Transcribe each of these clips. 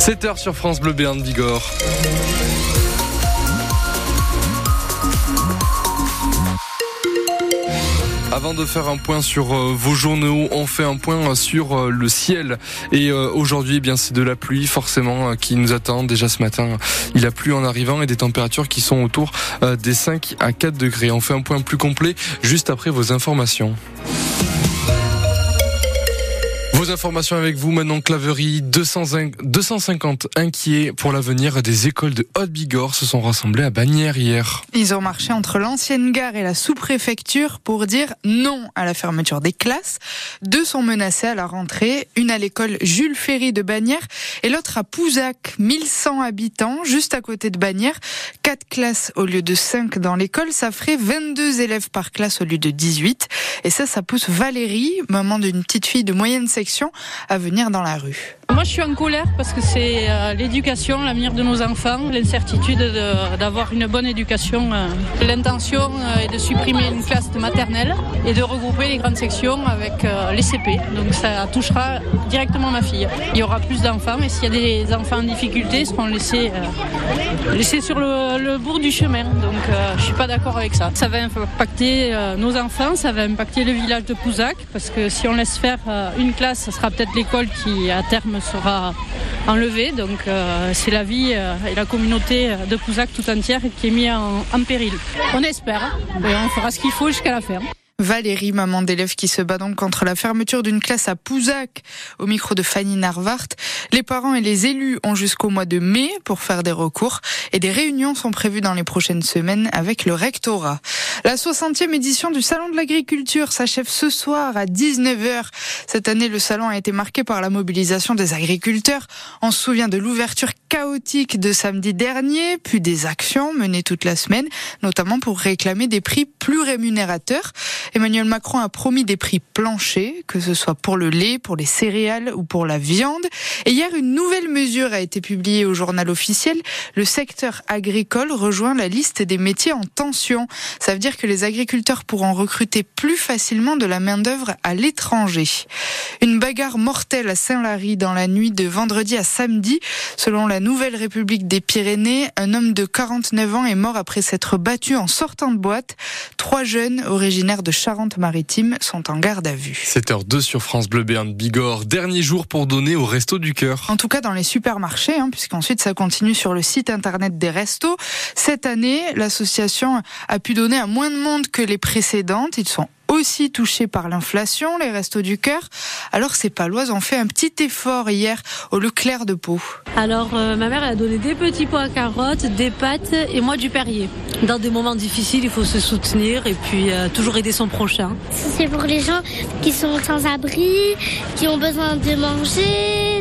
7h sur France Bleu Béarn Bigorre. Avant de faire un point sur euh, vos journaux, on fait un point sur euh, le ciel. Et euh, aujourd'hui, eh bien, c'est de la pluie forcément qui nous attend. Déjà ce matin, il a plu en arrivant et des températures qui sont autour des 5 à 4 degrés. On fait un point plus complet juste après vos informations. Vos informations avec vous maintenant, Claverie. 250 inquiets pour l'avenir des écoles de Haute-Bigorre se sont rassemblés à Bagnères hier. Ils ont marché entre l'ancienne gare et la sous-préfecture pour dire non à la fermeture des classes. Deux sont menacés à la rentrée, une à l'école Jules Ferry de Bagnères et l'autre à Pouzac, 1100 habitants, juste à côté de Bagnères. Quatre classes au lieu de cinq dans l'école, ça ferait 22 élèves par classe au lieu de 18. Et ça, ça pousse Valérie, maman d'une petite fille de moyenne section à venir dans la rue. Moi, je suis en colère parce que c'est euh, l'éducation, l'avenir de nos enfants, l'incertitude d'avoir une bonne éducation. Euh. L'intention euh, est de supprimer une classe de maternelle et de regrouper les grandes sections avec les CP. Donc ça touchera directement ma fille. Il y aura plus d'enfants et s'il y a des enfants en difficulté, ils seront laissés, sur le, le, bout du chemin. Donc je suis pas d'accord avec ça. Ça va impacter nos enfants, ça va impacter le village de Pouzac parce que si on laisse faire une classe, ce sera peut-être l'école qui à terme sera enlevé. Donc euh, c'est la vie euh, et la communauté de Pouzac tout entière qui est mise en, en péril. On espère, hein. on fera ce qu'il faut jusqu'à la fin. Valérie, maman d'élève qui se bat donc contre la fermeture d'une classe à Pouzac, au micro de Fanny Narvart. Les parents et les élus ont jusqu'au mois de mai pour faire des recours et des réunions sont prévues dans les prochaines semaines avec le rectorat. La 60e édition du Salon de l'agriculture s'achève ce soir à 19h. Cette année, le salon a été marqué par la mobilisation des agriculteurs. On se souvient de l'ouverture chaotique de samedi dernier, puis des actions menées toute la semaine, notamment pour réclamer des prix plus rémunérateurs. Emmanuel Macron a promis des prix planchers, que ce soit pour le lait, pour les céréales ou pour la viande. Et hier, une nouvelle mesure a été publiée au journal officiel. Le secteur agricole rejoint la liste des métiers en tension. Ça veut dire que les agriculteurs pourront recruter plus facilement de la main-d'œuvre à l'étranger. Une bagarre mortelle à Saint-Lary dans la nuit de vendredi à samedi. Selon la Nouvelle République des Pyrénées, un homme de 49 ans est mort après s'être battu en sortant de boîte. Trois jeunes originaires de Charente-Maritime sont en garde à vue. 7h02 sur France Bleu Béarn Bigorre. Dernier jour pour donner au Resto du Cœur. En tout cas dans les supermarchés, hein, puisqu'ensuite ça continue sur le site internet des restos. Cette année, l'association a pu donner à moins de monde que les précédentes. Ils sont aussi touchés par l'inflation, les restos du cœur. Alors ces Paloises ont fait un petit effort hier au Leclerc de Pau. Alors euh, ma mère elle a donné des petits pois à carottes, des pâtes et moi du Perrier. Dans des moments difficiles, il faut se soutenir et puis euh, toujours aider son prochain. C'est pour les gens qui sont sans abri, qui ont besoin de manger.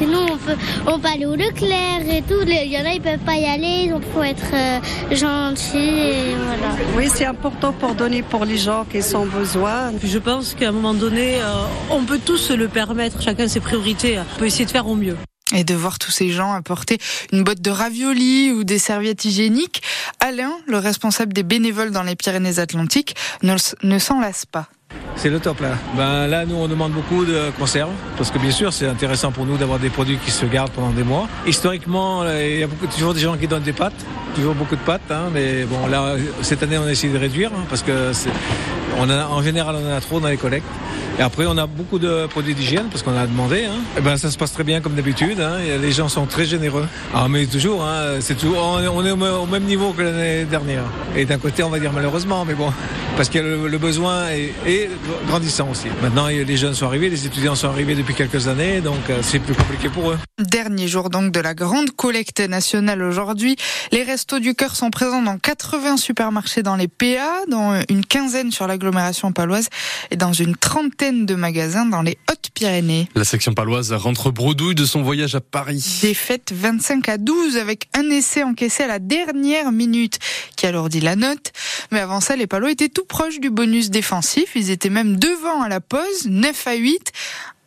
Et nous, on peut, on peut aller au Leclerc et tout. Il y en a, ils peuvent pas y aller, donc faut être euh, et voilà. Oui, c'est important pour donner pour les gens qui sont besoin. Je pense qu'à un moment donné, euh, on peut tous se le permettre, chacun ses priorités. On peut essayer de faire au mieux. Et de voir tous ces gens apporter une botte de raviolis ou des serviettes hygiéniques, Alain, le responsable des bénévoles dans les Pyrénées-Atlantiques, ne, ne s'en lasse pas. C'est le top là. Ben là, nous, on demande beaucoup de conserves parce que bien sûr, c'est intéressant pour nous d'avoir des produits qui se gardent pendant des mois. Historiquement, il y a beaucoup, toujours des gens qui donnent des pâtes, toujours beaucoup de pâtes, hein, mais bon, là, cette année, on a essayé de réduire hein, parce que on a, en général, on en a trop dans les collectes. Et après, on a beaucoup de produits d'hygiène parce qu'on a demandé. Hein. Et eh ben, ça se passe très bien comme d'habitude. Hein. Les gens sont très généreux. Ah, mais toujours, hein, c'est toujours, on est au même niveau que l'année dernière. Et d'un côté, on va dire malheureusement, mais bon, parce que le, besoin est, grandissant aussi. Maintenant, les jeunes sont arrivés, les étudiants sont arrivés depuis quelques années, donc euh, c'est plus compliqué pour eux. Dernier jour donc de la grande collecte nationale aujourd'hui. Les restos du cœur sont présents dans 80 supermarchés dans les PA, dans une quinzaine sur l'agglomération paloise et dans une trentaine de magasins dans les Hautes-Pyrénées. La section paloise rentre bredouille de son voyage à Paris. Défaite 25 à 12 avec un essai encaissé à la dernière minute qui alourdit la note. Mais avant ça, les Palois étaient tout proches du bonus défensif. Ils étaient même devant à la pause, 9 à 8.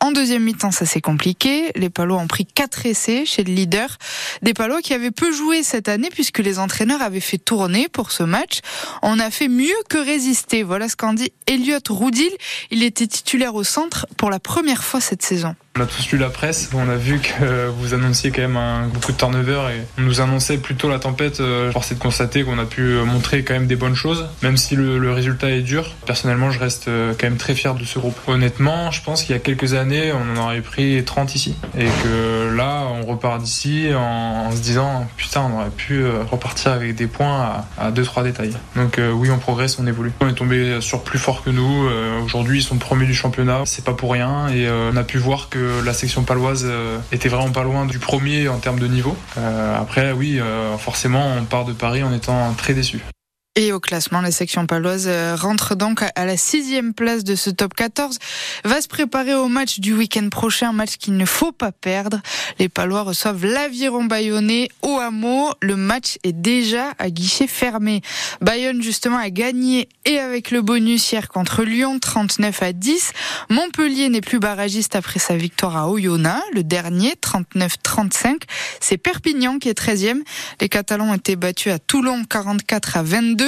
En deuxième mi-temps, ça s'est compliqué. Les Palois ont pris quatre essais chez le leader. Des Palois qui avaient peu joué cette année puisque les entraîneurs avaient fait tourner pour ce match. On a fait mieux que résister. Voilà ce qu'en dit Elliot Roudil. Il était titulaire au centre pour la première fois cette saison. On a tous lu la presse, on a vu que vous annonciez quand même un, beaucoup de turnover et on nous annonçait plutôt la tempête. Euh, force est de constater qu'on a pu montrer quand même des bonnes choses, même si le, résultat est dur. Personnellement, je reste euh, quand même très fier de ce groupe. Honnêtement, je pense qu'il y a quelques années, on en aurait pris 30 ici et que là, on repart d'ici en, se disant putain, on aurait pu euh, repartir avec des points à 2-3 détails. Donc oui, on progresse, on évolue. On est tombé sur plus fort que nous. Aujourd'hui, ils sont premiers du championnat. C'est pas pour rien et on a pu voir que la section paloise euh, était vraiment pas loin du premier en termes de niveau. Euh, après, oui, euh, forcément, on part de Paris en étant très déçu. Et au classement, la section paloise euh, rentre donc à la sixième place de ce top 14. Va se préparer au match du week-end prochain, un match qu'il ne faut pas perdre. Les palois reçoivent l'aviron bayonnais au hameau. Le match est déjà à guichet fermé. Bayonne, justement, a gagné et avec le bonus hier contre Lyon, 39 à 10. Montpellier n'est plus barragiste après sa victoire à Oyonnax, le dernier, 39-35. C'est Perpignan qui est 13e. Les Catalans ont été battus à Toulon, 44 à 22.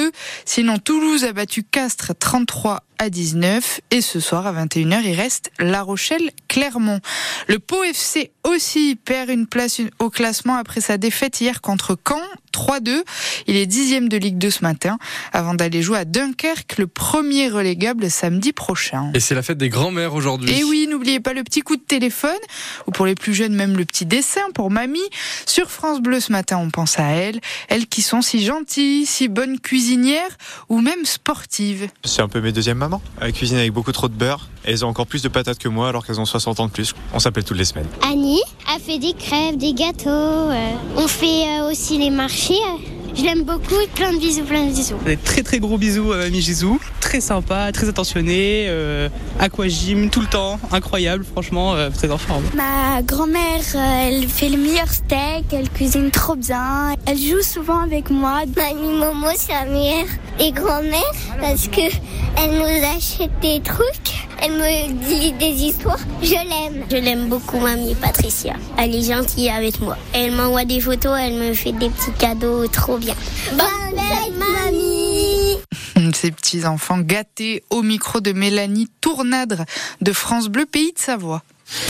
Sinon, Toulouse a battu Castres 33 à 19 et ce soir à 21h il reste La Rochelle Clermont. Le Pau FC aussi perd une place au classement après sa défaite hier contre Caen 3-2. Il est dixième de Ligue 2 ce matin avant d'aller jouer à Dunkerque le premier relégable samedi prochain. Et c'est la fête des grands-mères aujourd'hui. Et oui, n'oubliez pas le petit coup de téléphone ou pour les plus jeunes même le petit dessin pour mamie. Sur France Bleu ce matin on pense à elles, elles qui sont si gentilles, si bonnes cuisinières ou même sportives. C'est un peu mes deuxièmes elle cuisine avec beaucoup trop de beurre. Et elles ont encore plus de patates que moi alors qu'elles ont 60 ans de plus. On s'appelle toutes les semaines. Annie a fait des crèves, des gâteaux. Euh. On fait euh, aussi les marchés. Je l'aime beaucoup, plein de bisous, plein de bisous. Des très très gros bisous à Mamie Gisou. Très sympa, très attentionné, euh, aquagym tout le temps, incroyable, franchement, euh, très en forme. Ma grand-mère, euh, elle fait le meilleur steak, elle cuisine trop bien. Elle joue souvent avec moi. Mamie Momo, la meilleure. Et grand-mère, parce que elle nous achète des trucs. Elle me dit des histoires. Je l'aime. Je l'aime beaucoup, mamie Patricia. Elle est gentille avec moi. Elle m'envoie des photos, elle me fait des petits cadeaux trop bien. Bonne fête, mamie Ces petits enfants gâtés au micro de Mélanie Tournadre de France Bleu, pays de Savoie.